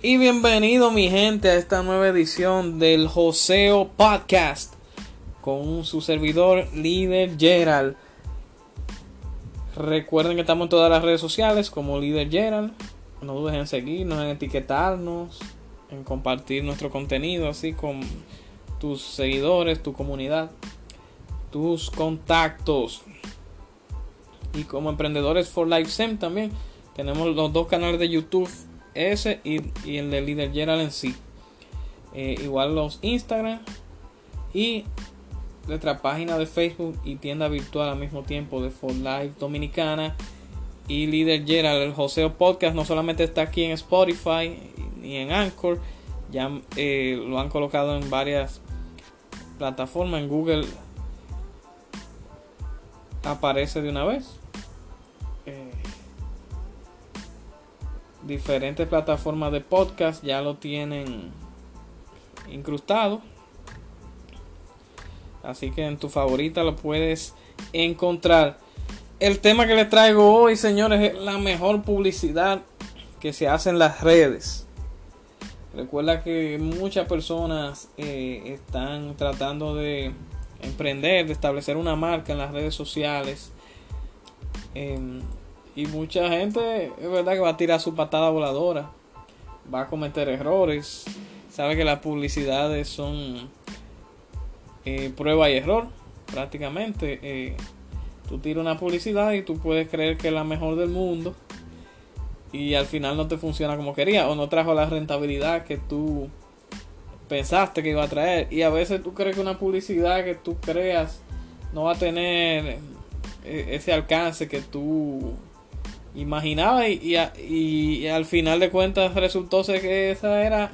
Y bienvenido mi gente a esta nueva edición del Joseo Podcast con su servidor líder Gerald. Recuerden que estamos en todas las redes sociales como líder Gerald. No dudes en seguirnos, en etiquetarnos, en compartir nuestro contenido así con tus seguidores, tu comunidad, tus contactos. Y como emprendedores for Life Sem también tenemos los dos canales de YouTube ese y, el de Líder Gerald en sí. Eh, igual los Instagram y nuestra página de Facebook y tienda virtual al mismo tiempo de For Life Dominicana y Líder Gerald. El Joseo Podcast no solamente está aquí en Spotify ni en Anchor, ya eh, lo han colocado en varias plataformas. En Google aparece de una vez. Diferentes plataformas de podcast ya lo tienen incrustado. Así que en tu favorita lo puedes encontrar. El tema que les traigo hoy, señores, es la mejor publicidad que se hace en las redes. Recuerda que muchas personas eh, están tratando de emprender, de establecer una marca en las redes sociales. Em, y mucha gente es verdad que va a tirar su patada voladora, va a cometer errores, sabe que las publicidades son eh, prueba y error prácticamente. Eh, tú tiras una publicidad y tú puedes creer que es la mejor del mundo y al final no te funciona como quería o no trajo la rentabilidad que tú pensaste que iba a traer y a veces tú crees que una publicidad que tú creas no va a tener eh, ese alcance que tú imaginaba y, y, al final de cuentas resultó ser que esa era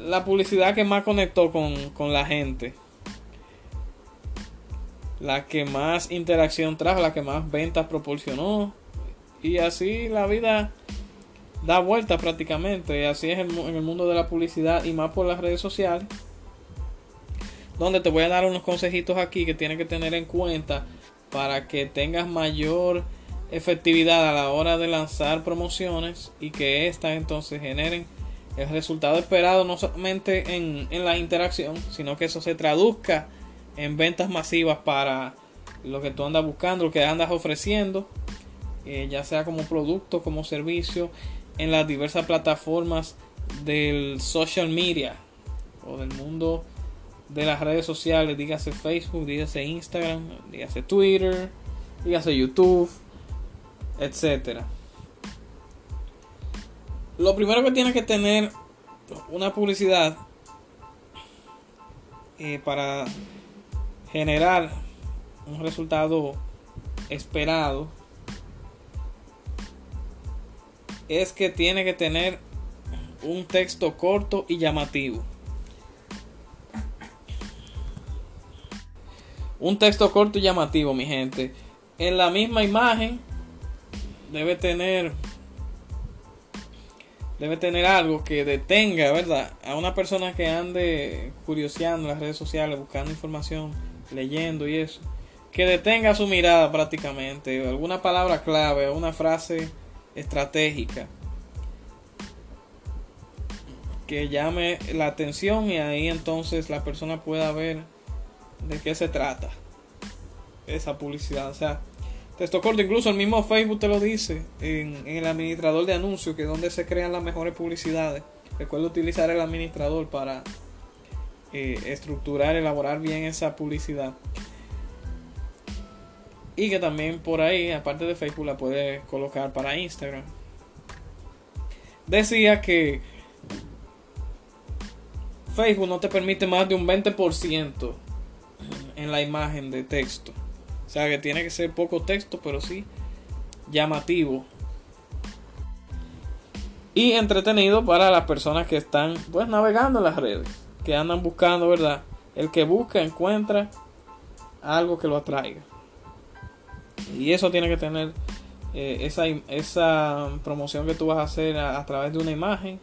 la publicidad que más conectó con, con la gente. La que más interacción trajo, la que más ventas proporcionó. Y así la vida da vuelta prácticamente. Así es en el mundo de la publicidad y más por las redes sociales. Donde te voy a dar unos consejitos aquí que tienes que tener en cuenta para que tengas mayor efectividad a la hora de lanzar promociones y que éstas entonces generen el resultado esperado no solamente en, la interacción, sino que eso se traduzca en ventas masivas para lo que tú andas buscando, lo que andas ofreciendo, eh, ya sea como producto, como servicio, en las diversas plataformas del social media o del mundo de las redes sociales, dígase Facebook, dígase Instagram, dígase Twitter, dígase YouTube etcétera. Lo primero que tiene que tener una publicidad eh, para generar un resultado esperado es que tiene que tener un texto corto y llamativo. Un texto corto y llamativo, mi gente. En la misma imagen debe tener debe tener algo que detenga, ¿verdad? A una persona que ande curioseando las redes sociales, buscando información, leyendo y eso, que detenga su mirada prácticamente, alguna palabra clave, una frase estratégica. que llame la atención y ahí entonces la persona pueda ver de qué se trata esa publicidad. Sea, texto corto, incluso el mismo Facebook te lo dice en, el administrador de anuncios, que es donde se crean las mejores publicidades. Recuerda utilizar el administrador para eh, estructurar, elaborar bien esa publicidad. Y que también por ahí, aparte de Facebook, la puedes colocar para Instagram. Decía que Facebook no te permite más de un 20% en la imagen de texto. O sea que tiene que ser poco texto, pero sí llamativo. Y entretenido para las personas que están pues navegando en las redes, que andan buscando, ¿verdad? El que busca encuentra algo que lo atraiga. Y eso tiene que tener eh, esa, esa promoción que tú vas a hacer a través de una imagen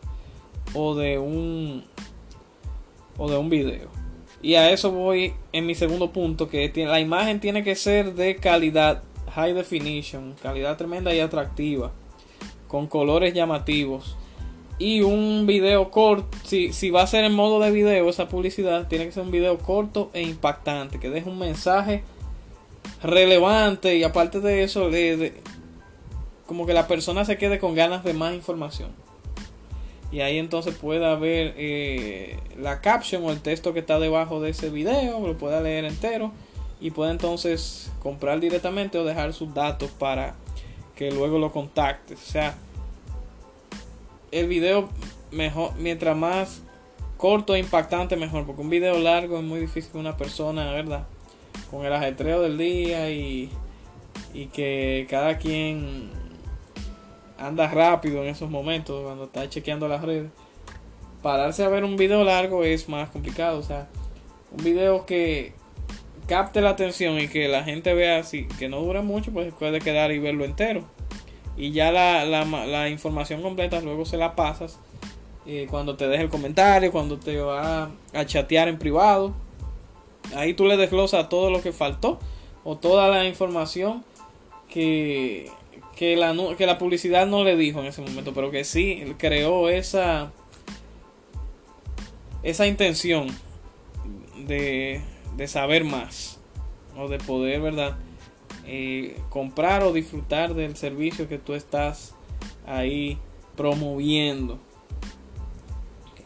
o de un o de un video. Y a eso voy en mi segundo punto, que la imagen tiene que ser de calidad, high definition, calidad tremenda y atractiva, con colores llamativos. Y un video corto, si, si va a ser en modo de video esa publicidad, tiene que ser un video corto e impactante, que deje un mensaje relevante y aparte de eso, como que la persona se quede con ganas de más información y ahí entonces pueda ver eh, la caption o el texto que está debajo de ese video, lo pueda leer entero y puede entonces comprar directamente o dejar sus datos para que luego lo contacte. O sea, el video mejor, mientras más corto e impactante mejor, porque un video largo es muy difícil que una persona, ¿verdad? Con el ajetreo del día y, y que cada quien anda rápido en esos momentos cuando está chequeando las redes. Pararse a ver un video largo es más complicado. O sea, un video que capte la atención y que la gente vea así, que no dura mucho, pues puede quedar y verlo entero. Y ya la, la, información completa luego se la pasas eh, cuando te deje el comentario, cuando te va a chatear en privado. Ahí tú le desglosas todo lo que faltó o toda la información que, que la, que la publicidad no le dijo en ese momento, pero que sí creó esa, esa intención de, de saber más o de poder, ¿verdad? Eh, comprar o disfrutar del servicio que tú estás ahí promoviendo.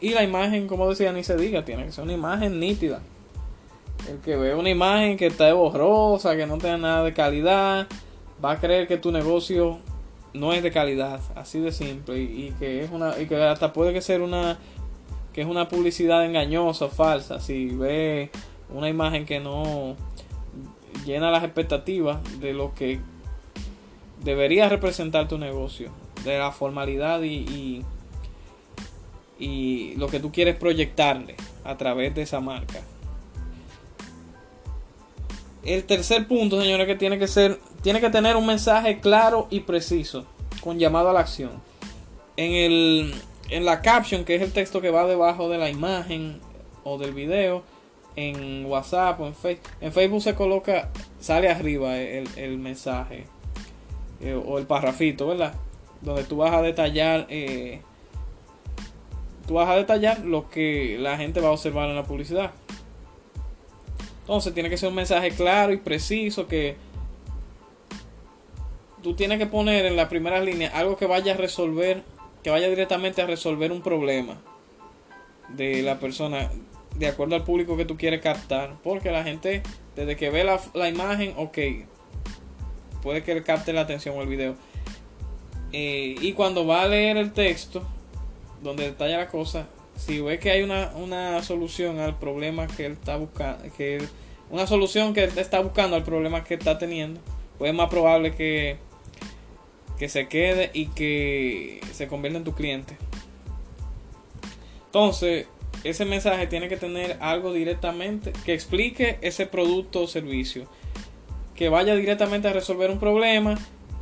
Y la imagen, como decía, ni se diga, tiene que ser una imagen nítida. El que ve una imagen que está borrosa, que no tenga nada de calidad, va a creer que tu negocio no es de calidad, así de simple, y, que es una, y que hasta puede que ser una, que es una publicidad engañosa, falsa, si ve una imagen que no llena las expectativas de lo que debería representar tu negocio, de la formalidad y, y, y lo que tú quieres proyectarle a través de esa marca. El tercer punto, señores, que tiene que ser, tiene que tener un mensaje claro y preciso, con llamado a la acción. En, el, en la caption, que es el texto que va debajo de la imagen o del video, en WhatsApp o en Facebook, en Facebook se coloca, sale arriba el, mensaje eh, o el parrafito, ¿verdad? Donde tú vas a detallar, eh, tú vas a detallar lo que la gente va a observar en la publicidad. Entonces tiene que ser un mensaje claro y preciso que tú tienes que poner en la primera línea algo que vaya a resolver, que vaya directamente a resolver un problema de la persona de acuerdo al público que tú quieres captar. Porque la gente, desde que ve la, imagen, ok, puede que le capte la atención o el video. Eh, y cuando va a leer el texto, donde detalla la cosa, si ve que hay una, una solución al problema que él está buscando, que una solución que él está buscando al problema que está teniendo, pues es más probable que, que se quede y que se convierta en tu cliente. Entonces, ese mensaje tiene que tener algo directamente que explique ese producto o servicio, que vaya directamente a resolver un problema,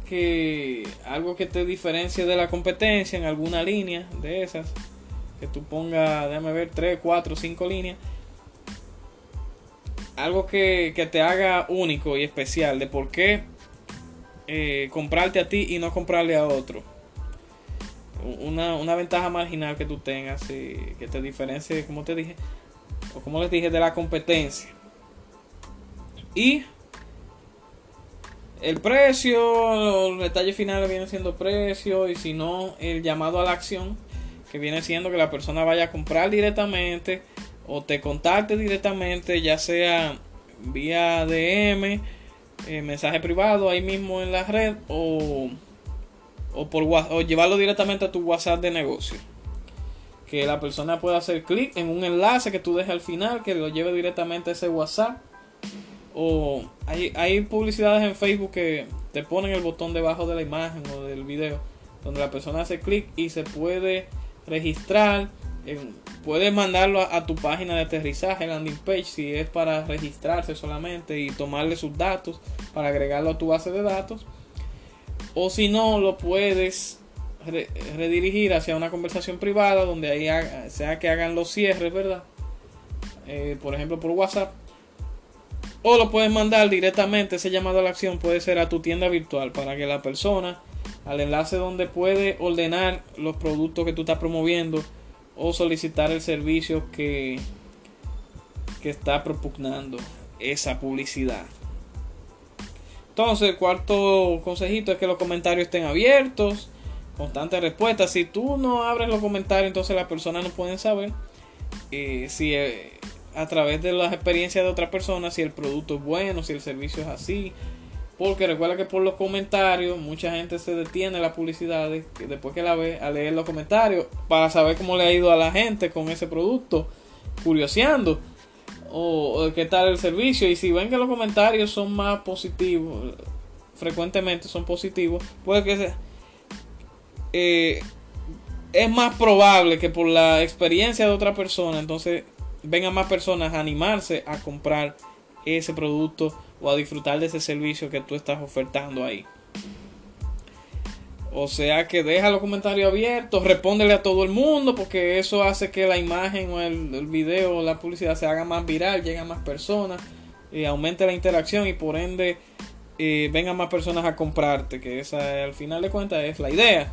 que algo que te diferencie de la competencia en alguna línea de esas que tú pongas, déjame ver, 3, 4, 5 líneas. Algo que, te haga único y especial de por qué eh, comprarte a ti y no comprarle a otro. una, una ventaja marginal que tú tengas y que te diferencie, como te dije, o como les dije, de la competencia. Y el precio, el detalle final viene siendo precio y si no, el llamado a la acción, que viene siendo que la persona vaya a comprar directamente o te contacte directamente, ya sea vía DM, eh, mensaje privado ahí mismo en la red o, o, por, o llevarlo directamente a tu WhatsApp de negocio. Que la persona pueda hacer clic en un enlace que tú dejes al final, que lo lleve directamente a ese WhatsApp o hay, hay publicidades en Facebook que te ponen el botón debajo de la imagen o del video donde la persona hace clic y se puede registrar puedes mandarlo a, tu página de aterrizaje landing page si es para registrarse solamente y tomarle sus datos para agregarlo a tu base de datos. O si no lo puedes redirigir hacia una conversación privada donde ahí sea que hagan los cierres verdad eh, por ejemplo por whatsapp. O lo puedes mandar directamente, ese llamado a la acción puede ser a tu tienda virtual para que la persona al enlace donde puede ordenar los productos que tú estás promoviendo o solicitar el servicio que, que está propugnando esa publicidad. Entonces, el cuarto consejito es que los comentarios estén abiertos, constante respuesta. Si tú no abres los comentarios, entonces las personas no pueden saber eh, si eh, a través de las experiencias de otras personas si el producto es bueno, si el servicio es así. Porque recuerda que por los comentarios mucha gente se detiene la publicidad después que la ve a leer los comentarios para saber cómo le ha ido a la gente con ese producto, curioseando o, qué tal el servicio. Y si ven que los comentarios son más positivos, frecuentemente son positivos, puede que sea, eh, es más probable que por la experiencia de otra persona, entonces vengan más personas a animarse a comprar ese producto o a disfrutar de ese servicio que tú estás ofertando ahí. O sea que deja los comentarios abiertos, respóndele a todo el mundo porque eso hace que la imagen o el, video o la publicidad se haga más viral, llegue a más personas, y aumente la interacción y por ende eh, vengan más personas a comprarte, que esa al final de cuentas es la idea.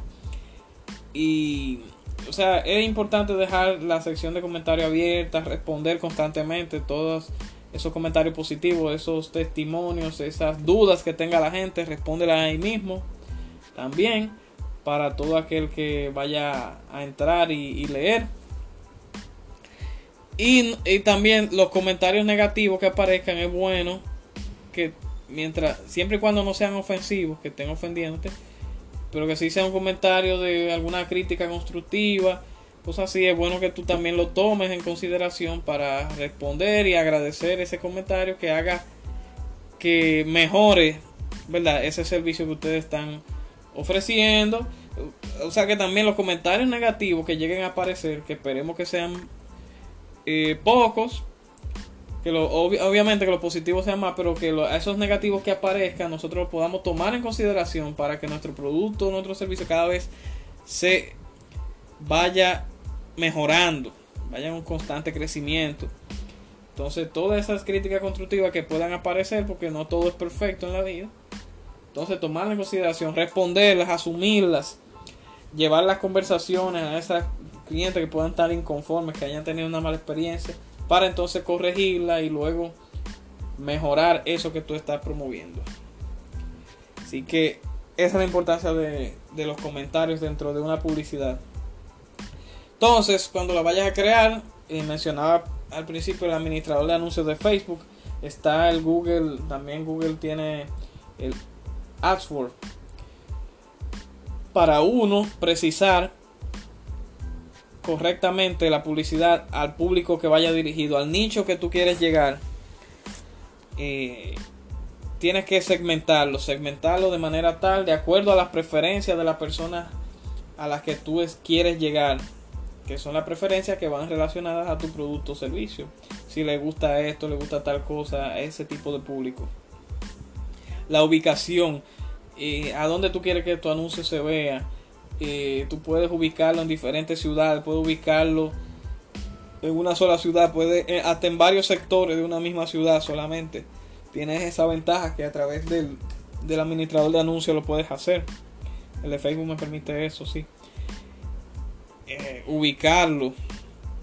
Y o sea, es importante dejar la sección de comentarios abierta, responder constantemente todos esos comentarios positivos, esos testimonios, esas dudas que tenga la gente, respóndelas ahí mismo. También para todo aquel que vaya a entrar y, leer. Y, también los comentarios negativos que aparezcan es bueno que mientras siempre y cuando no sean ofensivos, que estén ofendiéndote, pero que si sea un comentario de alguna crítica constructiva, pues así es bueno que tú también lo tomes en consideración para responder y agradecer ese comentario que haga que mejore, ¿verdad? Ese servicio que ustedes están ofreciendo. O sea que también los comentarios negativos que lleguen a aparecer, que esperemos que sean eh, pocos, que lo, obviamente que los positivos sean más, pero que esos negativos que aparezcan nosotros los podamos tomar en consideración para que nuestro producto, nuestro servicio cada vez se vaya mejorando, vaya en un constante crecimiento. Entonces todas esas críticas constructivas que puedan aparecer, porque no todo es perfecto en la vida, entonces tomarlas en consideración, responderlas, asumirlas, llevar las conversaciones a esas clientes que puedan estar inconformes, que hayan tenido una mala experiencia para entonces corregirla y luego mejorar eso que tú estás promoviendo. Así que esa es la importancia de, los comentarios dentro de una publicidad. Entonces, cuando la vayas a crear, eh, mencionaba al principio el administrador de anuncios de Facebook, está el Google, también Google tiene el AdWords. Para uno precisar correctamente la publicidad al público que vaya dirigido, al nicho que tú quieres llegar, eh, tienes que segmentarlo, segmentarlo de manera tal, de acuerdo a las preferencias de las personas a las que tú quieres llegar, que son las preferencias que van relacionadas a tu producto o servicio. Si le gusta esto, le gusta tal cosa, ese tipo de público. La ubicación, eh, a dónde tú quieres que tu anuncio se vea, eh, tú puedes ubicarlo en diferentes ciudades, puedes ubicarlo en una sola ciudad, puede eh, hasta en varios sectores de una misma ciudad solamente. Tienes esa ventaja que a través del, del administrador de anuncios lo puedes hacer. El de Facebook me permite eso, sí. Ubicarlo,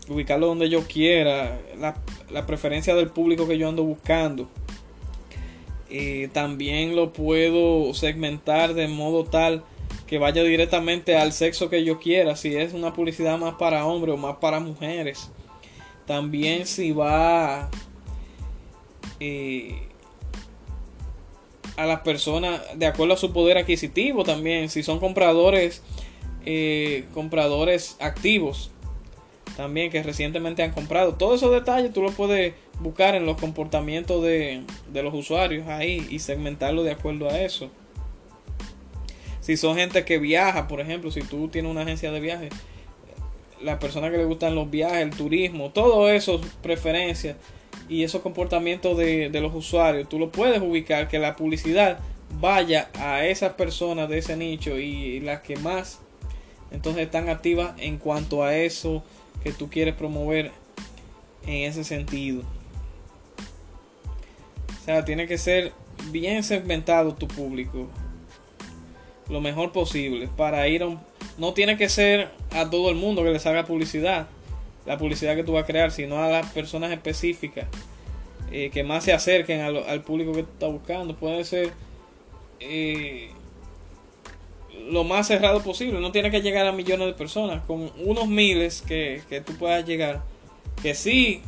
ubicarlo donde yo quiera, la, la, preferencia del público que yo ando buscando. Eh, también lo puedo segmentar de modo tal que vaya directamente al sexo que yo quiera, si es una publicidad más para hombres o más para mujeres. También si va eh, a las personas de acuerdo a su poder adquisitivo también, si son compradores, eh, compradores activos también que recientemente han comprado. Todos esos detalles tú los puedes buscar en los comportamientos de, de los usuarios ahí y segmentarlo de acuerdo a eso. Si son gente que viaja, por ejemplo, si tú tienes una agencia de viajes, las personas que le gustan los viajes, el turismo, todo eso, preferencias y esos comportamientos de, los usuarios, tú lo puedes ubicar que la publicidad vaya a esas personas de ese nicho y, las que más entonces están activas en cuanto a eso que tú quieres promover en ese sentido. O sea, tiene que ser bien segmentado tu público. Lo mejor posible. Para ir a un... No tiene que ser a todo el mundo que les haga publicidad la publicidad que tú vas a crear, sino a las personas específicas eh, que más se acerquen al, público que tú estás buscando. Puede ser eh, lo más cerrado posible. No tiene que llegar a millones de personas. Con unos miles que, que tú puedas llegar, que sí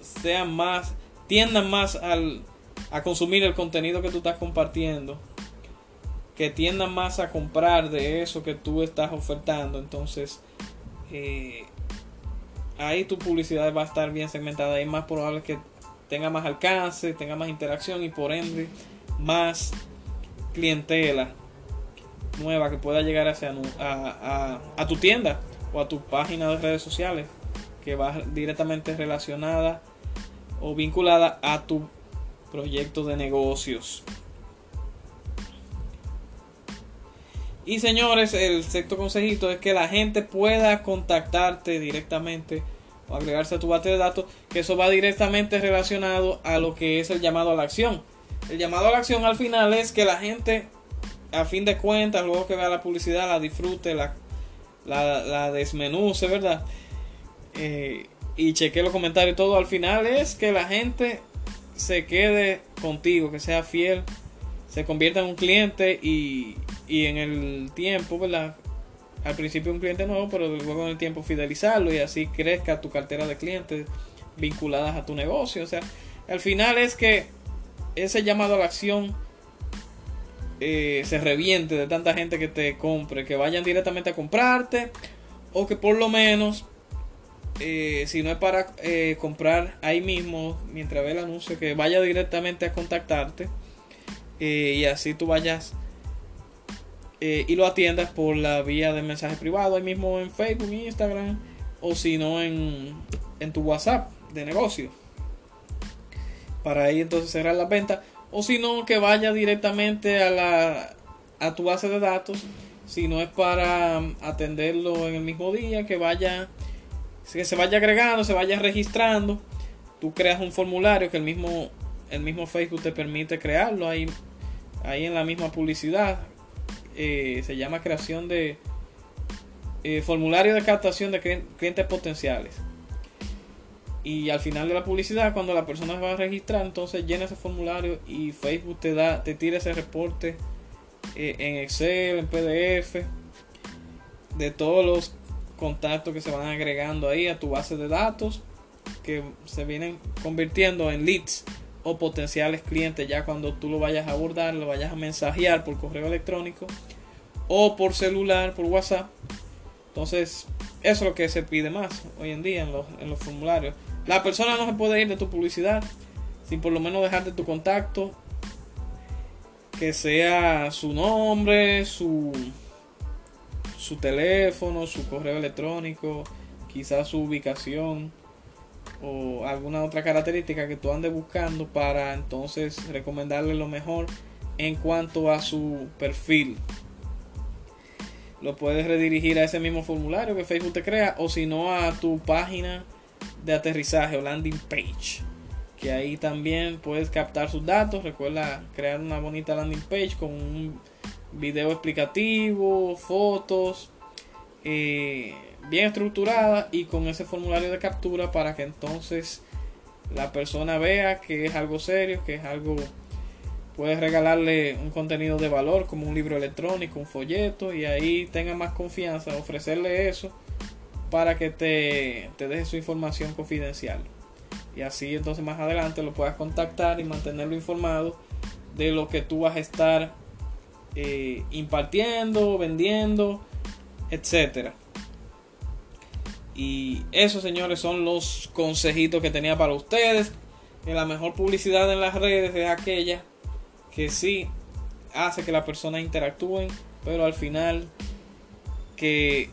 sean más, tiendan más al, a consumir el contenido que tú estás compartiendo. Que tiendan más a comprar de eso que tú estás ofertando. Entonces, eh, ahí tu publicidad va a estar bien segmentada. es más probable que tenga más alcance, tenga más interacción y por ende más clientela nueva que pueda llegar hacia, a, tu tienda o a tu página de redes sociales que va directamente relacionada o vinculada a tu proyecto de negocios. Y señores, el sexto consejito es que la gente pueda contactarte directamente o agregarse a tu base de datos, que eso va directamente relacionado a lo que es el llamado a la acción. El llamado a la acción al final es que la gente, a fin de cuentas, luego que vea la publicidad, la disfrute, la, la, desmenuce, ¿verdad? Eh, y cheque los comentarios y todo. Al final es que la gente se quede contigo, que sea fiel, se convierta en un cliente y, y en el tiempo, ¿verdad? Al principio un cliente nuevo, pero luego en el tiempo fidelizarlo y así crezca tu cartera de clientes vinculadas a tu negocio. O sea, al final es que ese llamado a la acción eh, se reviente de tanta gente que te compre, que vayan directamente a comprarte o que por lo menos, eh, si no es para eh, comprar ahí mismo, mientras ve el anuncio, que vaya directamente a contactarte y así tú vayas y lo atiendas por la vía de mensaje privado, ahí mismo en Facebook, Instagram, o si no en, en tu WhatsApp de negocio. Para ahí entonces cerrar la venta. O si no, que vaya directamente a, la, a tu base de datos. Si no es para atenderlo en el mismo día, que vaya, que se vaya agregando, se vaya registrando. Tú creas un formulario que el mismo, el mismo Facebook te permite crearlo ahí, ahí en la misma publicidad eh, se llama creación de eh, formulario de captación de clientes potenciales. Y al final de la publicidad, cuando la persona va a registrar, entonces llena ese formulario y Facebook te da, te tira ese reporte eh, en Excel, en PDF, de todos los contactos que se van agregando ahí a tu base de datos, que se vienen convirtiendo en leads o potenciales clientes ya cuando tú lo vayas a abordar, lo vayas a mensajear por correo electrónico o por celular, por WhatsApp. Entonces, eso es lo que se pide más hoy en día en los, en los formularios. La persona no se puede ir de tu publicidad sin por lo menos dejarte tu contacto, que sea su nombre, su, su teléfono, su correo electrónico, quizás su ubicación o alguna otra característica que tú andes buscando para entonces recomendarle lo mejor en cuanto a su perfil. Lo puedes redirigir a ese mismo formulario que Facebook te crea o si no a tu página de aterrizaje o landing page. Que ahí también puedes captar sus datos. Recuerda crear una bonita landing page con un video explicativo, fotos eh, bien estructurada y con ese formulario de captura para que entonces la persona vea que es algo serio, que es algo puedes regalarle un contenido de valor como un libro electrónico, un folleto y ahí tenga más confianza, ofrecerle eso para que te, te deje su información confidencial. Y así entonces más adelante lo puedas contactar y mantenerlo informado de lo que tú vas a estar eh, impartiendo, vendiendo, etcétera. Y eso, señores, son los consejitos que tenía para ustedes. Que la mejor publicidad en las redes es aquella que sí hace que las personas interactúen, pero al final que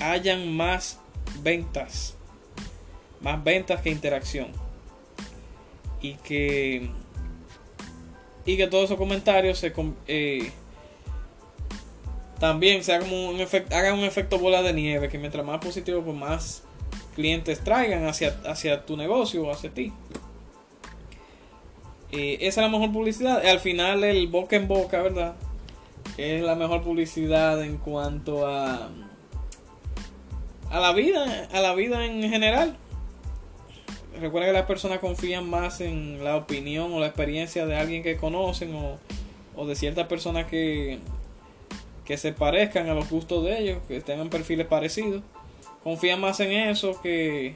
hayan más ventas, más ventas que interacción. Y que y que todos esos comentarios se eh, también sea como un efecto, hagan un efecto bola de nieve, que mientras más positivo, pues más clientes traigan hacia, hacia tu negocio o hacia ti. Eh, esa es la mejor publicidad. Al final el boca en boca, ¿verdad? Es la mejor publicidad en cuanto a a la vida, a la vida en general. Recuerda que las personas confían más en la opinión o la experiencia de alguien que conocen o, o de ciertas personas que, que se parezcan a los gustos de ellos, que tengan perfiles parecidos. Confían más en eso que,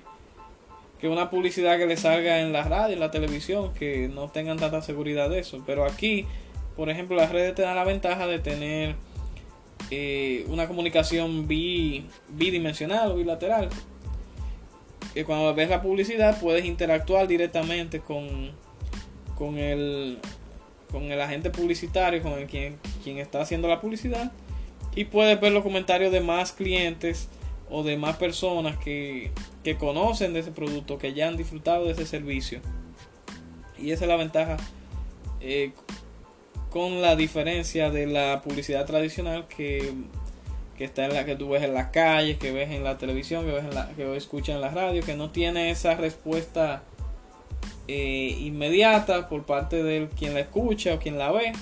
que una publicidad que le salga en la radio, en la televisión, que no tengan tanta seguridad de eso. Pero aquí, por ejemplo, las redes te dan la ventaja de tener eh, una comunicación bidimensional o bilateral. Que cuando ves la publicidad puedes interactuar directamente con, con, el, con el agente publicitario, con el quien, quien está haciendo la publicidad. Y puedes ver los comentarios de más clientes o de más personas que, que conocen de ese producto, que ya han disfrutado de ese servicio. Y esa es la ventaja eh, con la diferencia de la publicidad tradicional que, que, está en la que tú ves en las calles, que ves en la televisión, que ves en la, que escuchas en la radio, que no tiene esa respuesta eh, inmediata por parte de quien la escucha o quien la ve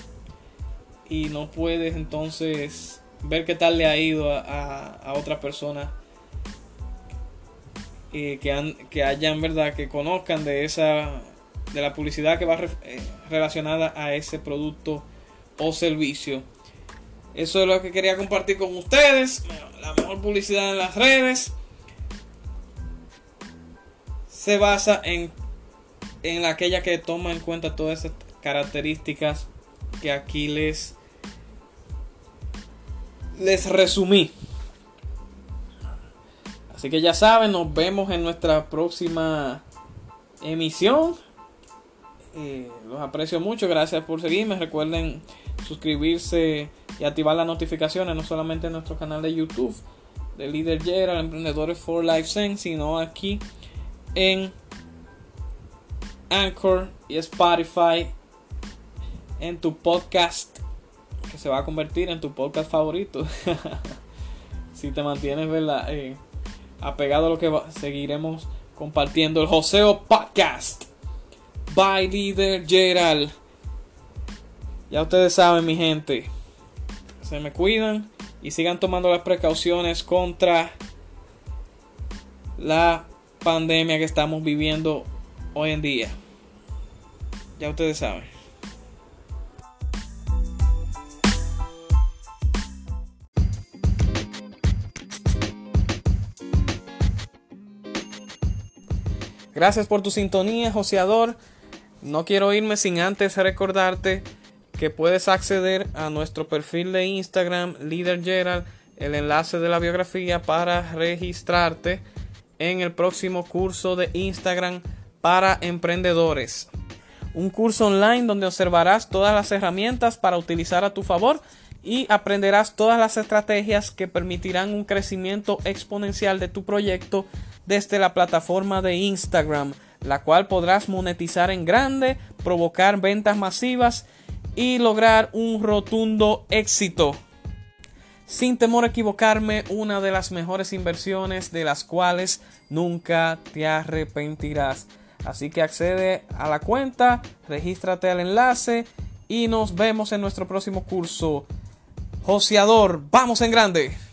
y no puedes entonces ver qué tal le ha ido a, a, otra persona eh, que, han, que hayan, ¿verdad? Que conozcan de esa de la publicidad que va eh, relacionada a ese producto o servicio. Eso es lo que quería compartir con ustedes. La mejor publicidad en las redes se basa en, en aquella que toma en cuenta todas esas características que aquí les les resumí. Así que ya saben, nos vemos en nuestra próxima emisión. Los aprecio mucho, gracias por seguirme. Recuerden suscribirse y activar las notificaciones, no solamente en nuestro canal de YouTube de Líder Gerald, Emprendedores for Life Sense, sino aquí en Anchor y Spotify en tu podcast que se va a convertir en tu podcast favorito. si te mantienes eh, apegado a lo que seguiremos compartiendo el Joseo Podcast. Bye, líder Gerald. Ya ustedes saben, mi gente. Se me cuidan y sigan tomando las precauciones contra la pandemia que estamos viviendo hoy en día. Ya ustedes saben. Gracias por tu sintonía, joseador. No quiero irme sin antes recordarte que puedes acceder a nuestro perfil de Instagram, Leader Gerald, el enlace de la biografía para registrarte en el próximo curso de Instagram para emprendedores. Un curso online donde observarás todas las herramientas para utilizar a tu favor y aprenderás todas las estrategias que permitirán un crecimiento exponencial de tu proyecto desde la plataforma de Instagram, la cual podrás monetizar en grande, provocar ventas masivas y lograr un rotundo éxito. Sin temor a equivocarme, una de las mejores inversiones de las cuales nunca te arrepentirás. Así que accede a la cuenta, regístrate al enlace y nos vemos en nuestro próximo curso. Joseador, vamos en grande.